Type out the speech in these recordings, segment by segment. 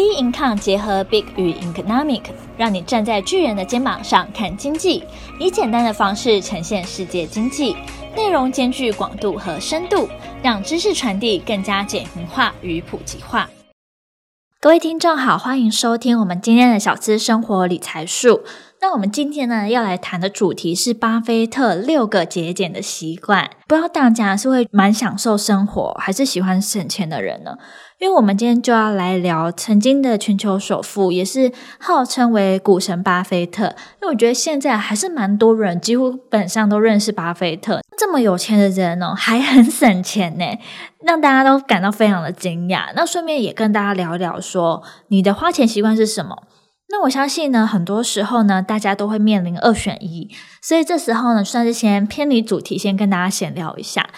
B Income 结合 Big 与 Economic，让你站在巨人的肩膀上看经济，以简单的方式呈现世界经济，内容兼具广度和深度，让知识传递更加简明化与普及化。各位听众好，欢迎收听我们今天的小资生活理财树。那我们今天呢要来谈的主题是巴菲特六个节俭的习惯。不知道大家是会蛮享受生活，还是喜欢省钱的人呢？因为我们今天就要来聊曾经的全球首富，也是号称为股神巴菲特。因为我觉得现在还是蛮多人几乎本上都认识巴菲特。这么有钱的人哦，还很省钱呢，让大家都感到非常的惊讶。那顺便也跟大家聊聊，说你的花钱习惯是什么？那我相信呢，很多时候呢，大家都会面临二选一。所以这时候呢，算是先偏离主题，先跟大家闲聊一下。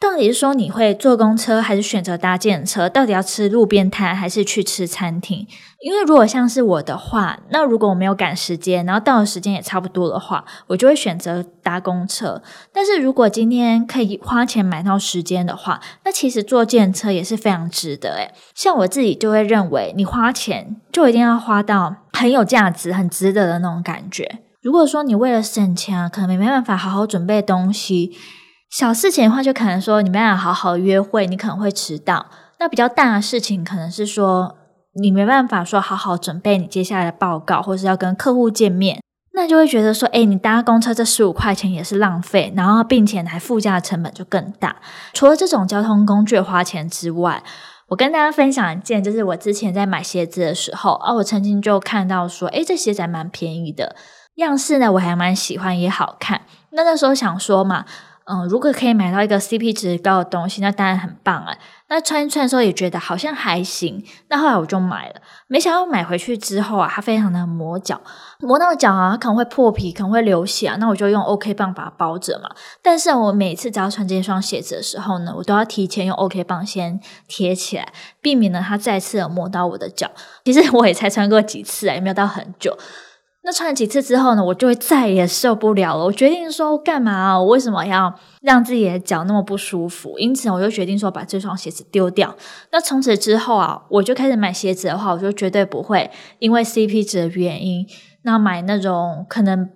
到底是说你会坐公车还是选择搭计程车？到底要吃路边摊还是去吃餐厅？因为如果像是我的话，那如果我没有赶时间，然后到的时间也差不多的话，我就会选择搭公车。但是如果今天可以花钱买到时间的话，那其实坐计程车也是非常值得诶。像我自己就会认为，你花钱就一定要花到很有价值、很值得的那种感觉。如果说你为了省钱，可能没办法好好准备东西。小事情的话，就可能说你没办法好好约会，你可能会迟到。那比较大的事情，可能是说你没办法说好好准备你接下来的报告，或是要跟客户见面，那就会觉得说，诶，你搭公车这十五块钱也是浪费，然后并且还附加的成本就更大。除了这种交通工具花钱之外，我跟大家分享一件，就是我之前在买鞋子的时候，啊，我曾经就看到说，诶，这鞋子还蛮便宜的，样式呢我还蛮喜欢，也好看。那那时候想说嘛。嗯，如果可以买到一个 CP 值高的东西，那当然很棒啊。那穿一穿的时候也觉得好像还行，那后来我就买了。没想到买回去之后啊，它非常的磨脚，磨到脚啊可能会破皮，可能会流血啊。那我就用 OK 棒把它包着嘛。但是我每次只要穿这双鞋子的时候呢，我都要提前用 OK 棒先贴起来，避免呢它再次的磨到我的脚。其实我也才穿过几次啊，也没有到很久。那穿了几次之后呢，我就会再也受不了了。我决定说，干嘛？我为什么要让自己的脚那么不舒服？因此，我就决定说把这双鞋子丢掉。那从此之后啊，我就开始买鞋子的话，我就绝对不会因为 CP 值的原因，那买那种可能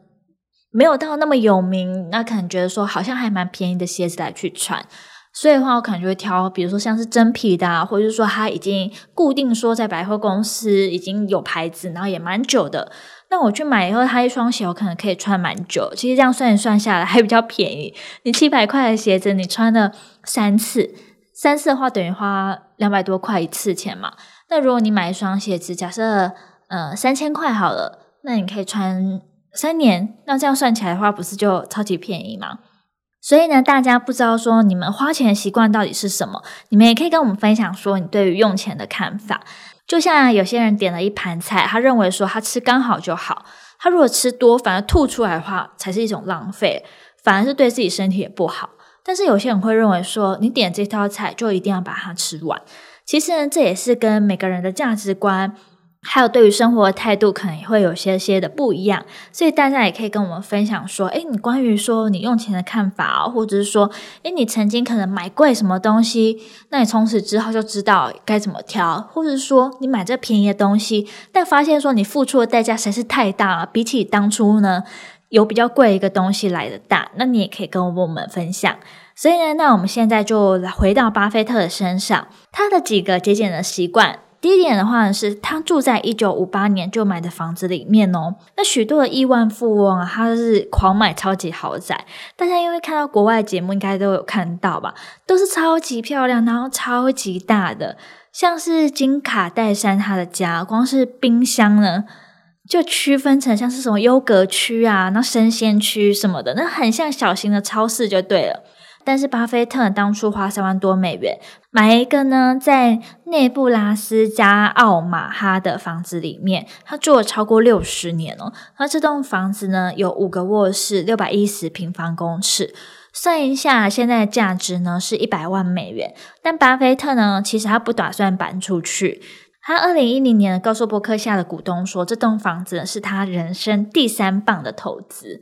没有到那么有名，那可能觉得说好像还蛮便宜的鞋子来去穿。所以的话，我可能就会挑，比如说像是真皮的啊，或者是说它已经固定说在百货公司已经有牌子，然后也蛮久的。那我去买以后，它一双鞋我可能可以穿蛮久。其实这样算一算下来还比较便宜。你七百块的鞋子，你穿了三次，三次的话等于花两百多块一次钱嘛。那如果你买一双鞋子，假设呃三千块好了，那你可以穿三年。那这样算起来的话，不是就超级便宜吗？所以呢，大家不知道说你们花钱的习惯到底是什么？你们也可以跟我们分享说你对于用钱的看法。就像有些人点了一盘菜，他认为说他吃刚好就好，他如果吃多反而吐出来的话，才是一种浪费，反而是对自己身体也不好。但是有些人会认为说，你点这道菜就一定要把它吃完。其实呢，这也是跟每个人的价值观。还有对于生活的态度，可能也会有些些的不一样，所以大家也可以跟我们分享说，诶，你关于说你用钱的看法，或者是说，诶，你曾经可能买贵什么东西，那你从此之后就知道该怎么挑，或者是说你买这便宜的东西，但发现说你付出的代价实在是太大了，比起当初呢有比较贵一个东西来的大，那你也可以跟我们分享。所以呢，那我们现在就来回到巴菲特的身上，他的几个节俭的习惯。第一点的话呢，是他住在一九五八年就买的房子里面哦。那许多的亿万富翁啊，他是狂买超级豪宅。大家因为看到国外节目，应该都有看到吧？都是超级漂亮，然后超级大的，像是金卡戴珊他的家，光是冰箱呢，就区分成像是什么优格区啊，那生鲜区什么的，那很像小型的超市就对了。但是巴菲特当初花三万多美元买一个呢，在内布拉斯加奥马哈的房子里面，他住了超过六十年哦。那这栋房子呢，有五个卧室，六百一十平方公尺，算一下现在的价值呢是一百万美元。但巴菲特呢，其实他不打算搬出去。他二零一零年告诉伯克夏的股东说，这栋房子是他人生第三棒的投资。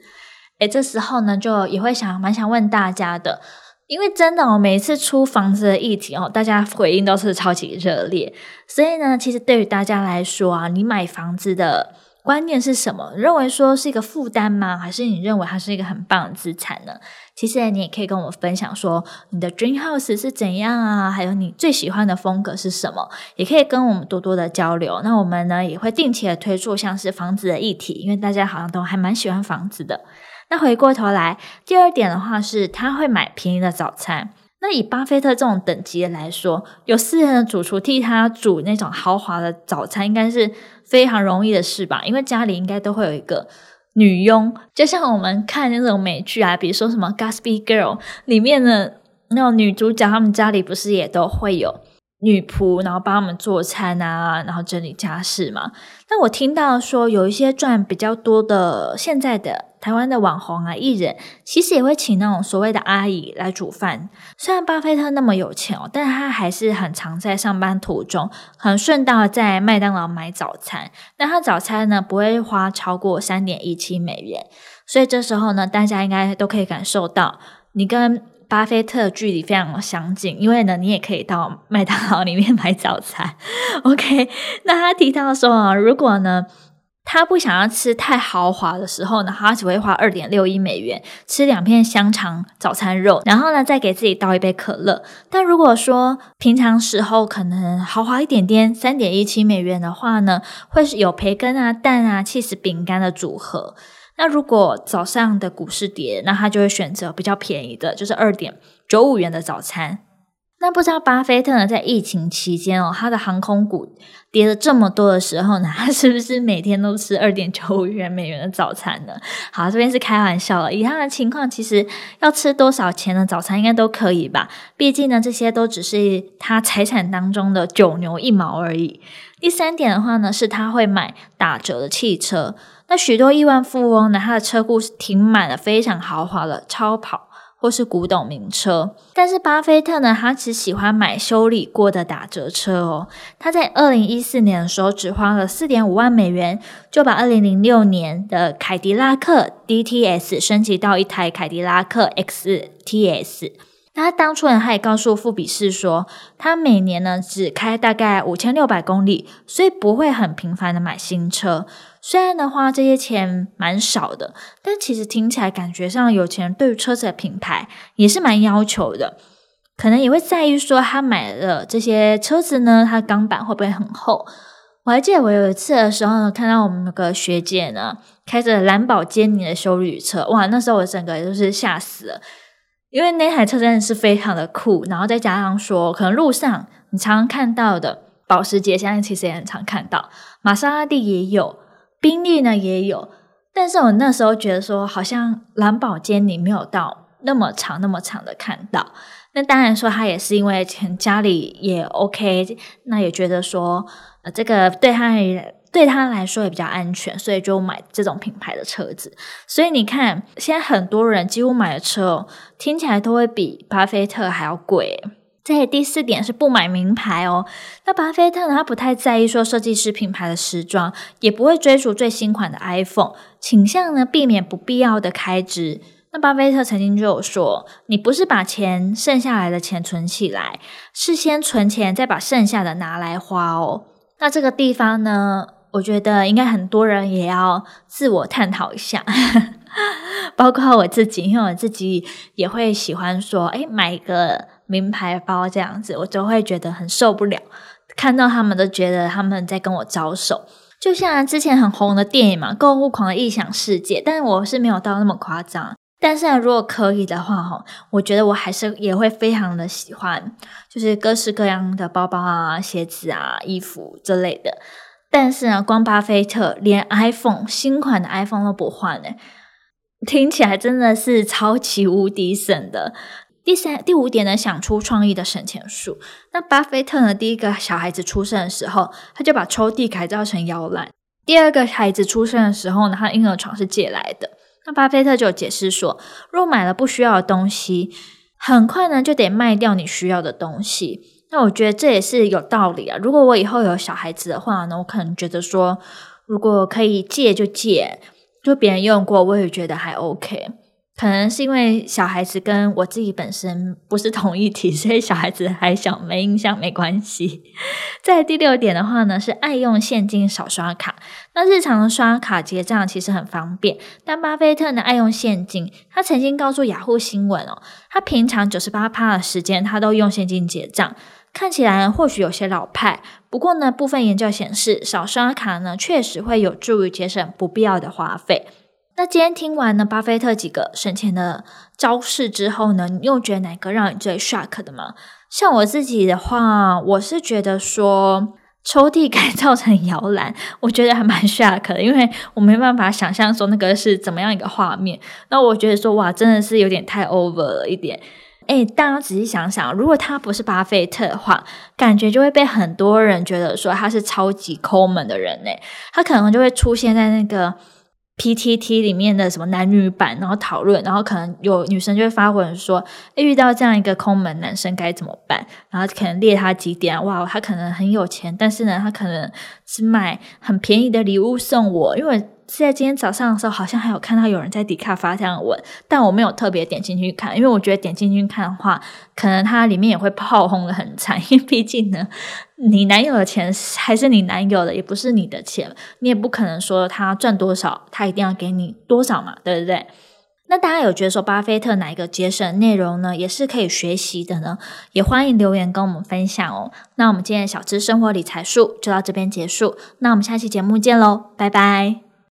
诶，这时候呢，就也会想蛮想问大家的，因为真的哦，每一次出房子的议题哦，大家回应都是超级热烈。所以呢，其实对于大家来说啊，你买房子的观念是什么？认为说是一个负担吗？还是你认为它是一个很棒的资产呢？其实你也可以跟我们分享说，你的 dream house 是怎样啊？还有你最喜欢的风格是什么？也可以跟我们多多的交流。那我们呢，也会定期的推出像是房子的议题，因为大家好像都还蛮喜欢房子的。那回过头来，第二点的话是，他会买便宜的早餐。那以巴菲特这种等级来说，有私人的主厨替他煮那种豪华的早餐，应该是非常容易的事吧？因为家里应该都会有一个女佣，就像我们看那种美剧啊，比如说什么《Gossip Girl》里面的那种女主角，她们家里不是也都会有女仆，然后帮他们做餐啊，然后整理家事嘛？那我听到说，有一些赚比较多的现在的。台湾的网红啊，艺人其实也会请那种所谓的阿姨来煮饭。虽然巴菲特那么有钱哦，但他还是很常在上班途中，很顺道在麦当劳买早餐。那他早餐呢，不会花超过三点一七美元。所以这时候呢，大家应该都可以感受到，你跟巴菲特距离非常相近，因为呢，你也可以到麦当劳里面买早餐。OK，那他提到说啊，如果呢，他不想要吃太豪华的时候呢，他只会花二点六一美元吃两片香肠早餐肉，然后呢，再给自己倒一杯可乐。但如果说平常时候可能豪华一点点，三点一七美元的话呢，会是有培根啊、蛋啊、起司饼干的组合。那如果早上的股市跌，那他就会选择比较便宜的，就是二点九五元的早餐。那不知道巴菲特呢，在疫情期间哦，他的航空股跌了这么多的时候呢，他是不是每天都吃二点九五元美元的早餐呢？好，这边是开玩笑了。以他的情况，其实要吃多少钱的早餐应该都可以吧？毕竟呢，这些都只是他财产当中的九牛一毛而已。第三点的话呢，是他会买打折的汽车。那许多亿万富翁呢，他的车库是停满了非常豪华的超跑。或是古董名车，但是巴菲特呢，他只喜欢买修理过的打折车哦。他在二零一四年的时候，只花了四点五万美元，就把二零零六年的凯迪拉克 DTS 升级到一台凯迪拉克 XTS。他当初呢，他也告诉富比士说，他每年呢只开大概五千六百公里，所以不会很频繁的买新车。虽然的话这些钱蛮少的，但其实听起来感觉上有钱人对于车子的品牌也是蛮要求的，可能也会在意说他买了这些车子呢，它的钢板会不会很厚？我还记得我有一次的时候呢，看到我们那个学姐呢开着蓝宝坚尼的修旅车，哇，那时候我整个就是吓死了。因为那台车真的是非常的酷，然后再加上说，可能路上你常常看到的保时捷，现在其实也很常看到，玛莎拉蒂也有，宾利呢也有，但是我那时候觉得说，好像蓝宝坚尼没有到那么长那么长的看到。那当然说，他也是因为钱家里也 OK，那也觉得说，呃，这个对他。对他来说也比较安全，所以就买这种品牌的车子。所以你看，现在很多人几乎买的车哦，听起来都会比巴菲特还要贵。这第四点是不买名牌哦。那巴菲特呢，他不太在意说设计师品牌的时装，也不会追逐最新款的 iPhone，倾向呢避免不必要的开支。那巴菲特曾经就有说：“你不是把钱剩下来的钱存起来，是先存钱，再把剩下的拿来花哦。”那这个地方呢？我觉得应该很多人也要自我探讨一下，包括我自己，因为我自己也会喜欢说，诶，买一个名牌包这样子，我就会觉得很受不了。看到他们都觉得他们在跟我招手，就像之前很红的电影嘛，《购物狂的异想世界》，但是我是没有到那么夸张。但是如果可以的话，哈，我觉得我还是也会非常的喜欢，就是各式各样的包包啊、鞋子啊、衣服之类的。但是呢，光巴菲特连 iPhone 新款的 iPhone 都不换呢，听起来真的是超级无敌省的。第三、第五点呢，想出创意的省钱术。那巴菲特呢，第一个小孩子出生的时候，他就把抽屉改造成摇篮；第二个孩子出生的时候呢，他婴儿床是借来的。那巴菲特就解释说，若买了不需要的东西，很快呢就得卖掉你需要的东西。那我觉得这也是有道理啊。如果我以后有小孩子的话呢，我可能觉得说，如果可以借就借，就别人用过，我也觉得还 OK。可能是因为小孩子跟我自己本身不是同一体，所以小孩子还小，没印象没关系。在第六点的话呢，是爱用现金少刷卡。那日常刷卡结账其实很方便，但巴菲特呢爱用现金。他曾经告诉雅虎新闻哦，他平常九十八趴的时间他都用现金结账。看起来或许有些老派，不过呢，部分研究显示少刷卡呢确实会有助于节省不必要的花费。那今天听完呢，巴菲特几个省钱的招式之后呢，你又觉得哪个让你最 shock 的吗？像我自己的话，我是觉得说抽屉改造成摇篮，我觉得还蛮 shock 的，因为我没办法想象说那个是怎么样一个画面。那我觉得说哇，真的是有点太 over 了一点。诶，大家仔细想想，如果他不是巴菲特的话，感觉就会被很多人觉得说他是超级抠门的人呢。他可能就会出现在那个。PTT 里面的什么男女版，然后讨论，然后可能有女生就会发文说，诶，遇到这样一个抠门男生该怎么办？然后可能列他几点，哇，他可能很有钱，但是呢，他可能是买很便宜的礼物送我，因为。是在今天早上的时候，好像还有看到有人在迪卡发这样的文，但我没有特别点进去看，因为我觉得点进去看的话，可能它里面也会炮轰得很惨，因为毕竟呢，你男友的钱还是你男友的，也不是你的钱，你也不可能说他赚多少，他一定要给你多少嘛，对不对？那大家有觉得说巴菲特哪一个节省内容呢，也是可以学习的呢？也欢迎留言跟我们分享哦。那我们今天的小资生活理财术就到这边结束，那我们下期节目见喽，拜拜。